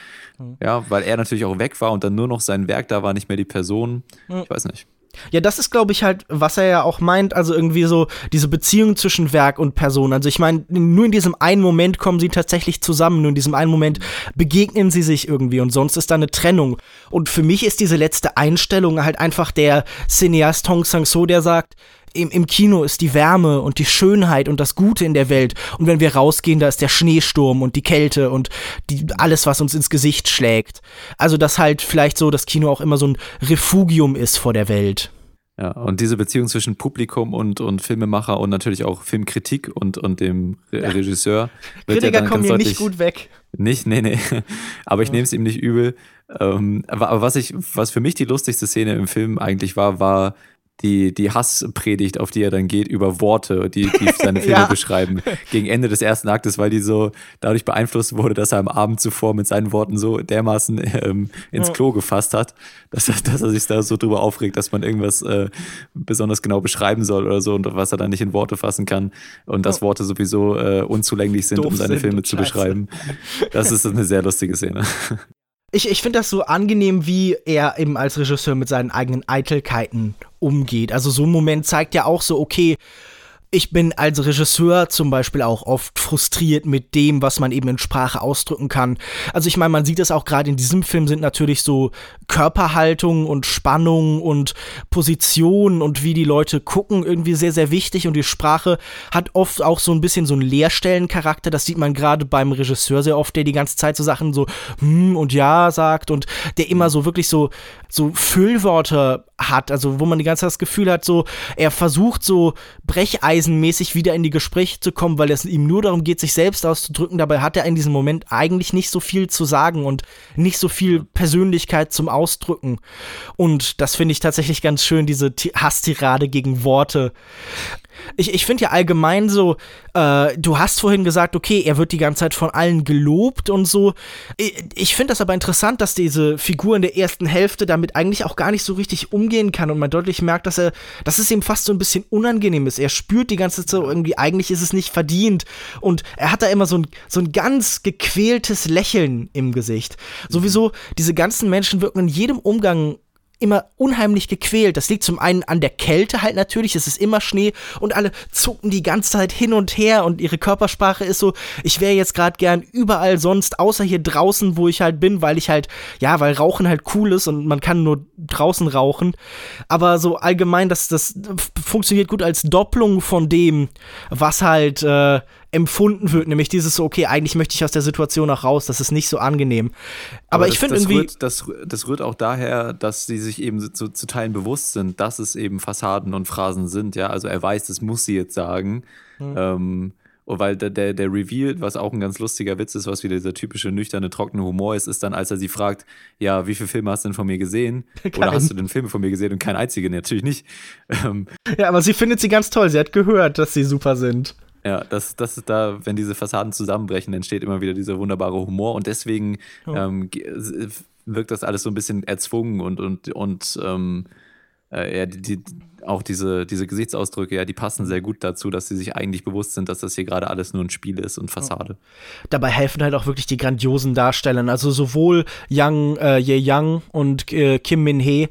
Ja, weil er natürlich auch weg war und dann nur noch sein Werk da war, nicht mehr die Person. Ich weiß nicht. Ja, das ist, glaube ich, halt, was er ja auch meint, also irgendwie so diese Beziehung zwischen Werk und Person. Also ich meine, nur in diesem einen Moment kommen sie tatsächlich zusammen, nur in diesem einen Moment begegnen sie sich irgendwie und sonst ist da eine Trennung. Und für mich ist diese letzte Einstellung halt einfach der Cineast Hong Sang-so, der sagt, im, im Kino ist die Wärme und die Schönheit und das Gute in der Welt. Und wenn wir rausgehen, da ist der Schneesturm und die Kälte und die, alles, was uns ins Gesicht schlägt. Also, dass halt vielleicht so das Kino auch immer so ein Refugium ist vor der Welt. Ja, und diese Beziehung zwischen Publikum und, und Filmemacher und natürlich auch Filmkritik und, und dem Re Regisseur wird Kritiker dann kommen hier nicht gut weg. Nicht, nee, nee. Aber ich nehme es ihm nicht übel. Ähm, aber, aber was ich, was für mich die lustigste Szene im Film eigentlich war, war die, die Hasspredigt, auf die er dann geht, über Worte, die, die seine Filme Ja. beschreiben, gegen Ende des ersten Aktes, weil die so dadurch beeinflusst wurde, dass er am Abend zuvor mit seinen Worten so dermaßen ähm, ins. Klo gefasst hat, dass er, dass er sich da so drüber aufregt, dass man irgendwas äh, besonders genau beschreiben soll oder so und was er dann nicht in Worte fassen kann und dass Worte sowieso äh, unzulänglich sind, Doof um seine Filme zu beschreiben. Das ist eine sehr lustige Szene. Ich, ich finde das so angenehm, wie er eben als Regisseur mit seinen eigenen Eitelkeiten umgeht. Also so ein Moment zeigt ja auch so, okay, ich bin als Regisseur zum Beispiel auch oft frustriert mit dem, was man eben in Sprache ausdrücken kann. Also ich meine, man sieht es auch gerade in diesem Film sind natürlich so Körperhaltung und Spannung und Position und wie die Leute gucken irgendwie sehr, sehr wichtig und die Sprache hat oft auch so ein bisschen so einen Leerstellencharakter. Das sieht man gerade beim Regisseur sehr oft, der die ganze Zeit so Sachen so hm und ja sagt und der immer so wirklich so, so Füllworte hat, also wo man die ganze Zeit das Gefühl hat, so er versucht so brecheisenmäßig wieder in die Gespräche zu kommen, weil es ihm nur darum geht, sich selbst auszudrücken. Dabei hat er in diesem Moment eigentlich nicht so viel zu sagen und nicht so viel Persönlichkeit zum Ausdrücken. Und das finde ich tatsächlich ganz schön, diese Ti- Hasstirade gegen Worte. Ich, ich finde ja allgemein so, äh, du hast vorhin gesagt, okay, er wird die ganze Zeit von allen gelobt und so. Ich, ich finde das aber interessant, dass diese Figur in der ersten Hälfte damit eigentlich auch gar nicht so richtig umgehen kann und man deutlich merkt, dass er, dass es ihm fast so ein bisschen unangenehm ist. Er spürt die ganze Zeit irgendwie, eigentlich ist es nicht verdient und er hat da immer so ein, so ein ganz gequältes Lächeln im Gesicht. Sowieso, diese ganzen Menschen wirken in jedem Umgang immer unheimlich gequält. Das liegt zum einen an der Kälte halt natürlich, es ist immer Schnee und alle zucken die ganze Zeit hin und her und ihre Körpersprache ist so, ich wäre jetzt gerade gern überall sonst, außer hier draußen, wo ich halt bin, weil ich halt, ja, weil Rauchen halt cool ist und man kann nur draußen rauchen. Aber so allgemein, das, das funktioniert gut als Doppelung von dem, was halt äh, empfunden wird, nämlich dieses so, okay, eigentlich möchte ich aus der Situation auch raus, das ist nicht so angenehm. Aber, ich das- finde irgendwie. Rührt, das, das rührt auch daher, dass sie sich eben zu, zu Teilen bewusst sind, dass es eben Fassaden und Phrasen sind. Ja, also er weiß, das muss sie jetzt sagen. Hm. Ähm, und weil der, der, der Reveal, was auch ein ganz lustiger Witz ist, was wieder dieser typische nüchterne, trockene Humor ist, ist dann, als er sie fragt, ja, wie viele Filme hast du denn von mir gesehen? Oder Keinen. hast du denn Filme von mir gesehen? Und kein einzigen, natürlich nicht. Ähm, Ja, aber sie findet sie ganz toll. Sie hat gehört, dass sie super sind. Ja, das, das ist da, wenn diese Fassaden zusammenbrechen, entsteht immer wieder dieser wunderbare Humor und deswegen ähm, ge- s- wirkt das alles so ein bisschen erzwungen und, und, und ähm, äh, ja, die, die, auch diese, diese Gesichtsausdrücke, ja, die passen sehr gut dazu, dass sie sich eigentlich bewusst sind, dass das hier gerade alles nur ein Spiel ist und Fassade. Dabei helfen halt auch wirklich die grandiosen Darsteller. Also sowohl Yang äh, Ye Yang und äh, Kim Min Hee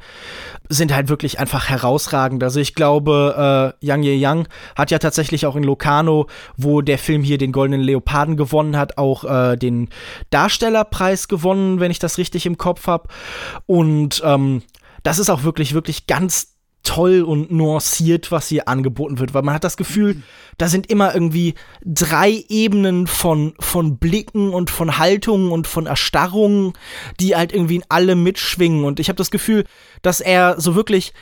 sind halt wirklich einfach herausragend. Also ich glaube, äh, Yang Ye Yang hat ja tatsächlich auch in Locarno, wo der Film hier den Goldenen Leoparden gewonnen hat, auch äh, den Darstellerpreis gewonnen, wenn ich das richtig im Kopf habe. Und ähm, das ist auch wirklich, wirklich ganz toll und nuanciert, was hier angeboten wird, weil man hat das Gefühl, da sind immer irgendwie drei Ebenen von, von Blicken und von Haltungen und von Erstarrungen, die halt irgendwie in alle mitschwingen. Und ich habe das Gefühl, dass er so wirklich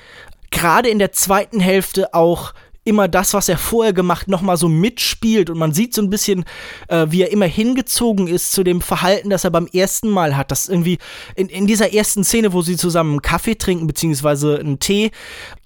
gerade in der zweiten Hälfte auch immer das, was er vorher gemacht, noch mal so mitspielt und man sieht so ein bisschen, äh, wie er immer hingezogen ist zu dem Verhalten, das er beim ersten Mal hat. Das irgendwie in, in dieser ersten Szene, wo sie zusammen einen Kaffee trinken beziehungsweise einen Tee,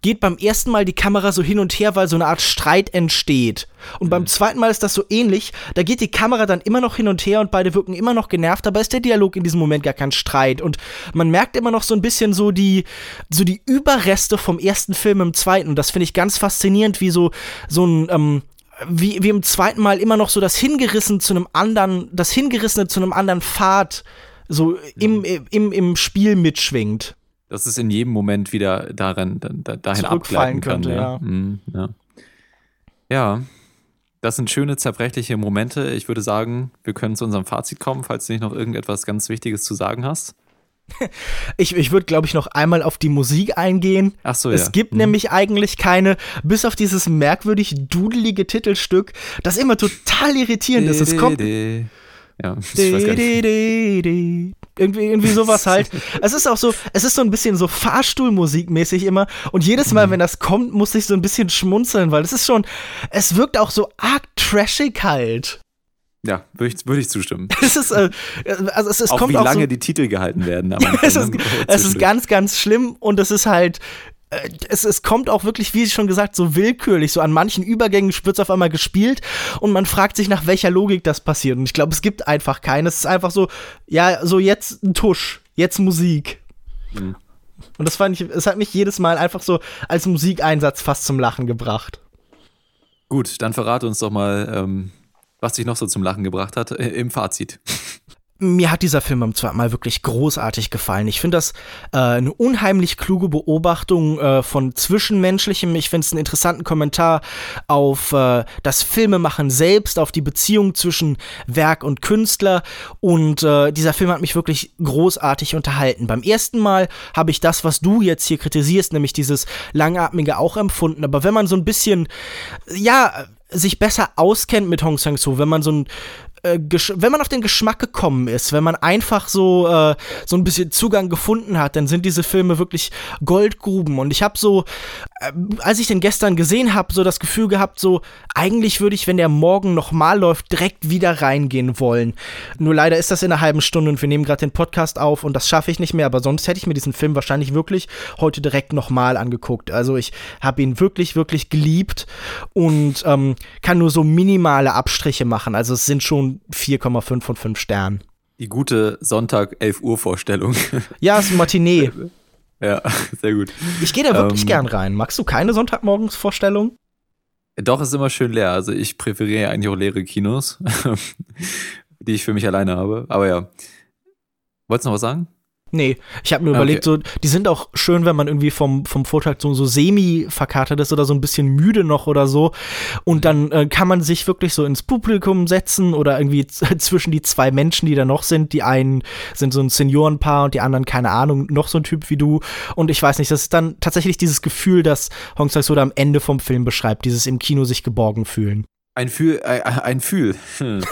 geht beim ersten Mal die Kamera so hin und her, weil so eine Art Streit entsteht. Und beim zweiten Mal ist das so ähnlich. Da geht die Kamera dann immer noch hin und her und beide wirken immer noch genervt, aber ist der Dialog in diesem Moment gar kein Streit. Und man merkt immer noch so ein bisschen so die, so die Überreste vom ersten Film im zweiten. Und das finde ich ganz faszinierend, wie so, so ein, ähm, wie, wie im zweiten Mal immer noch so das Hingerissen zu einem anderen, das Hingerissene zu einem anderen Pfad so im, im, im Spiel mitschwingt. Dass es in jedem Moment wieder darin, da, da, dahin abgleiten kann. könnte, ja. ja. Mhm, ja. ja, das sind schöne, zerbrechliche Momente. Ich würde sagen, wir können zu unserem Fazit kommen, falls du nicht noch irgendetwas ganz Wichtiges zu sagen hast. Ich, ich würde, glaube ich, noch einmal auf die Musik eingehen. Ach so, es ja. gibt Mhm. nämlich eigentlich keine, bis auf dieses merkwürdig dudelige Titelstück, das immer total irritierend ist. Es kommt. Ja, ich weiß gar nicht. Irgendwie, irgendwie sowas halt. es ist auch so, es ist so ein bisschen so Fahrstuhlmusikmäßig immer. Und jedes Mal, Mhm. wenn das kommt, muss ich so ein bisschen schmunzeln, weil es ist schon, es wirkt auch so arg trashig halt. Ja, würde ich, würde ich zustimmen. Es ist, äh, also es, es auch kommt wie auch lange so, die Titel gehalten werden. es ist, ne? es ist ganz, ganz schlimm und es ist halt äh, es, es kommt auch wirklich, wie schon gesagt, so willkürlich. So an manchen Übergängen wird es auf einmal gespielt und man fragt sich, nach welcher Logik das passiert. Und ich glaube, es gibt einfach keine. Es ist einfach so, ja, so jetzt ein Tusch, jetzt Musik. Mhm. Und das fand ich, es hat mich jedes Mal einfach so als Musikeinsatz fast zum Lachen gebracht. Gut, dann verrate uns doch mal, ähm, was dich noch so zum Lachen gebracht hat, äh, im Fazit mir hat dieser Film am zweiten Mal wirklich großartig gefallen. Ich finde das äh, eine unheimlich kluge Beobachtung äh, von Zwischenmenschlichem. Ich finde es einen interessanten Kommentar auf äh, das Filmemachen selbst, auf die Beziehung zwischen Werk und Künstler. Und äh, dieser Film hat mich wirklich großartig unterhalten. Beim ersten Mal habe ich das, was du jetzt hier kritisierst, nämlich dieses Langatmige auch empfunden. Aber wenn man so ein bisschen, ja, sich besser auskennt mit Hong Sang-soo, wenn man so ein äh, wenn man auf den Geschmack gekommen ist, wenn man einfach so äh, so ein bisschen Zugang gefunden hat, dann sind diese Filme wirklich Goldgruben. Und ich habe so, als ich den gestern gesehen habe, so das Gefühl gehabt, so eigentlich würde ich, wenn der morgen nochmal läuft, direkt wieder reingehen wollen. Nur leider ist das in einer halben Stunde und wir nehmen gerade den Podcast auf und das schaffe ich nicht mehr. Aber sonst hätte ich mir diesen Film wahrscheinlich wirklich heute direkt nochmal angeguckt. Also ich habe ihn wirklich, wirklich geliebt und ähm, kann nur so minimale Abstriche machen. Also es sind schon 4,5 von 5 Sternen. Die gute Sonntag 11 Uhr Vorstellung. Ja, ist ein Matinee. ja, sehr gut. Ich gehe da wirklich ähm, gern rein. Magst du keine Sonntagmorgens-Vorstellung? Doch, ist immer schön leer. Also ich präferiere eigentlich auch leere Kinos, die ich für mich alleine habe. Aber ja. Wolltest du noch was sagen? Nee, ich habe mir überlegt, okay. so, die sind auch schön, wenn man irgendwie vom, vom Vortrag so, so semi-verkatert ist oder so ein bisschen müde noch oder so. Und dann äh, kann man sich wirklich so ins Publikum setzen oder irgendwie zwischen die zwei Menschen, die da noch sind. Die einen sind so ein Seniorenpaar und die anderen, keine Ahnung, noch so ein Typ wie du. Und ich weiß nicht, das ist dann tatsächlich dieses Gefühl, das Hong Sang-soo am Ende vom Film beschreibt, dieses im Kino sich geborgen fühlen. Ein Fühl, äh, ein Fühl.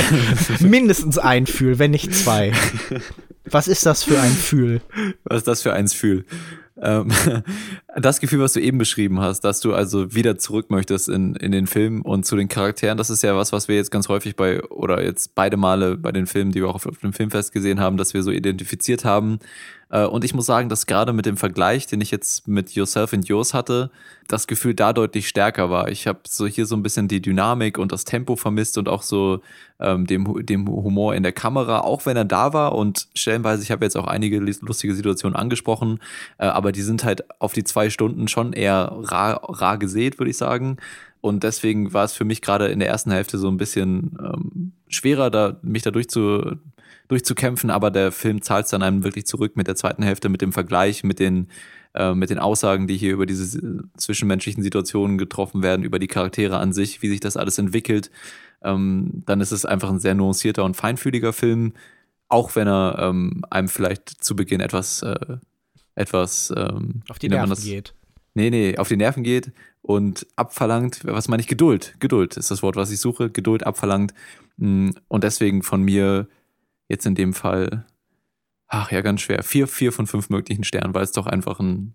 Mindestens ein Fühl, wenn nicht zwei. Was ist das für ein Fühl? Was ist das für ein Fühl? Ähm, das Gefühl, was du eben beschrieben hast, dass du also wieder zurück möchtest in, in den Film und zu den Charakteren, das ist ja was, was wir jetzt ganz häufig bei, oder jetzt beide Male bei den Filmen, die wir auch auf, auf dem Filmfest gesehen haben, dass wir so identifiziert haben. Äh, und ich muss sagen, dass gerade mit dem Vergleich, den ich jetzt mit Yourself and Yours hatte, das Gefühl da deutlich stärker war. Ich habe so hier so ein bisschen die Dynamik und das Tempo vermisst und auch so ähm, dem, dem Humor in der Kamera, auch wenn er da war. Und stellenweise, ich habe jetzt auch einige lustige Situationen angesprochen, äh, aber die sind halt auf die zwei Stunden schon eher rar, rar gesät, würde ich sagen. Und deswegen war es für mich gerade in der ersten Hälfte so ein bisschen ähm, schwerer, da, mich da durchzu, durchzukämpfen, aber der Film zahlt es dann einem wirklich zurück mit der zweiten Hälfte, mit dem Vergleich, mit den, äh, mit den Aussagen, die hier über diese zwischenmenschlichen Situationen getroffen werden, über die Charaktere an sich, wie sich das alles entwickelt. Ähm, dann ist es einfach ein sehr nuancierter und feinfühliger Film, auch wenn er ähm, einem vielleicht zu Beginn etwas, äh, etwas ähm, auf die Nerven geht. Nee, nee, auf die Nerven geht und abverlangt, was meine ich, Geduld. Geduld ist das Wort, was ich suche. Geduld abverlangt. Mm, und deswegen von mir jetzt in dem Fall, ach ja, ganz schwer. Vier, vier von fünf möglichen Sternen, weil es doch einfach ein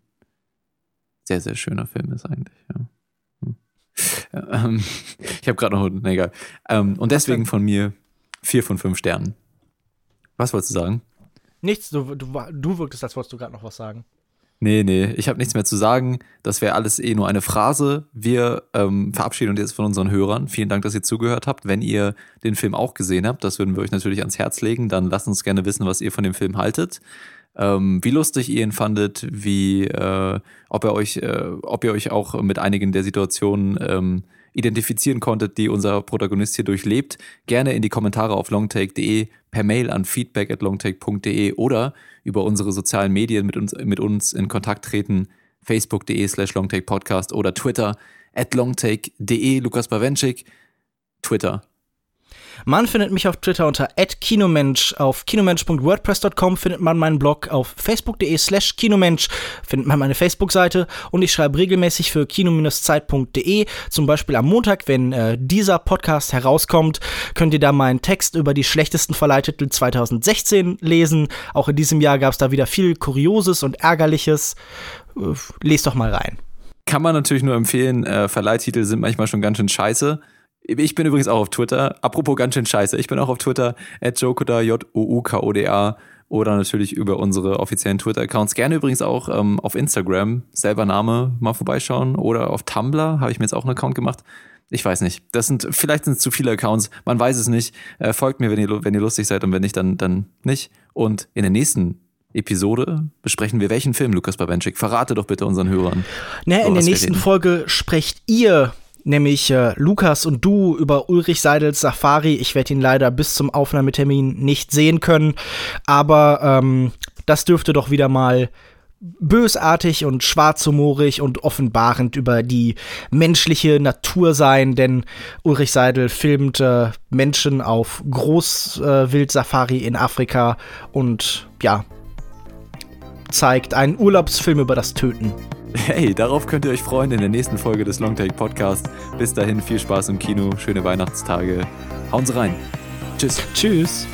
sehr, sehr schöner Film ist eigentlich, ja. Hm. Ähm, ich habe gerade noch, ne, egal. Ähm, und deswegen von mir vier von fünf Sternen. Was wolltest du sagen? Nichts, du, du, du wirktest, als wolltest du gerade noch was sagen. Nee, nee, ich habe nichts mehr zu sagen. Das wäre alles eh nur eine Phrase. Wir ähm, verabschieden uns jetzt von unseren Hörern. Vielen Dank, dass ihr zugehört habt. Wenn ihr den Film auch gesehen habt, das würden wir euch natürlich ans Herz legen, dann lasst uns gerne wissen, was ihr von dem Film haltet. Ähm, wie lustig ihr ihn fandet, wie, äh, ob, ihr euch, äh, ob ihr euch auch mit einigen der Situationen ähm, identifizieren konntet, die unser Protagonist hier durchlebt. Gerne in die Kommentare auf longtake.de, per Mail an feedback at longtake.de oder über unsere sozialen Medien mit uns, mit uns in Kontakt treten. Facebook.de slash longtakepodcast oder Twitter at longtake.de. Lukas Bawenschik, Twitter man findet mich auf Twitter unter @kinomensch. Auf kinomensch.wordpress.com findet man meinen Blog. Auf facebook.de/slash kinomensch findet man meine Facebook-Seite. Und ich schreibe regelmäßig für kino-zeit.de. Zum Beispiel am Montag, wenn äh, dieser Podcast herauskommt, könnt ihr da meinen Text über die schlechtesten Verleihtitel 2016 lesen. Auch in diesem Jahr gab es da wieder viel Kurioses und Ärgerliches. Äh, lest doch mal rein. Kann man natürlich nur empfehlen. Äh, Verleihtitel sind manchmal schon ganz schön scheiße. Ich bin übrigens auch auf Twitter. Apropos ganz schön scheiße. Ich bin auch auf Twitter, at Jokoda, J-O-U-K-O-D-A. oder natürlich über unsere offiziellen Twitter-Accounts. Gerne übrigens auch ähm, auf Instagram, selber Name, mal vorbeischauen oder auf Tumblr habe ich mir jetzt auch einen Account gemacht. Ich weiß nicht. Das sind, vielleicht sind es zu viele Accounts. Man weiß es nicht. Äh, folgt mir, wenn ihr, wenn ihr lustig seid und wenn nicht, dann, dann nicht. Und in der nächsten Episode besprechen wir welchen Film, Lukas Babenschik. Verrate doch bitte unseren Hörern. Ne, in der nächsten Folge sprecht ihr nämlich äh, Lukas und du über Ulrich Seidels Safari. Ich werde ihn leider bis zum Aufnahmetermin nicht sehen können, aber ähm, das dürfte doch wieder mal bösartig und schwarzhumorig und offenbarend über die menschliche Natur sein, denn Ulrich Seidel filmt äh, Menschen auf Großwildsafari äh, in Afrika und ja, zeigt einen Urlaubsfilm über das Töten. Hey, darauf könnt ihr euch freuen in der nächsten Folge des Longtake Podcast. Bis dahin viel Spaß im Kino, schöne Weihnachtstage. Hauen Sie rein. Tschüss. Tschüss.